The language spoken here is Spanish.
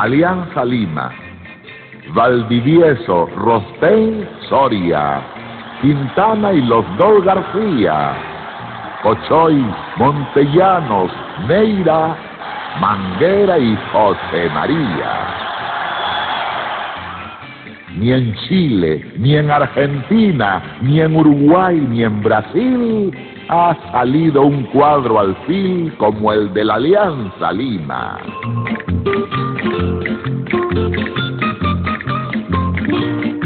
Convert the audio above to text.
Alianza Lima, Valdivieso, Rostein, Soria, Quintana y los dos García, Cochoy, Montellanos, Neira, Manguera y José María. Ni en Chile, ni en Argentina, ni en Uruguay, ni en Brasil ha salido un cuadro al fin como el de la Alianza Lima.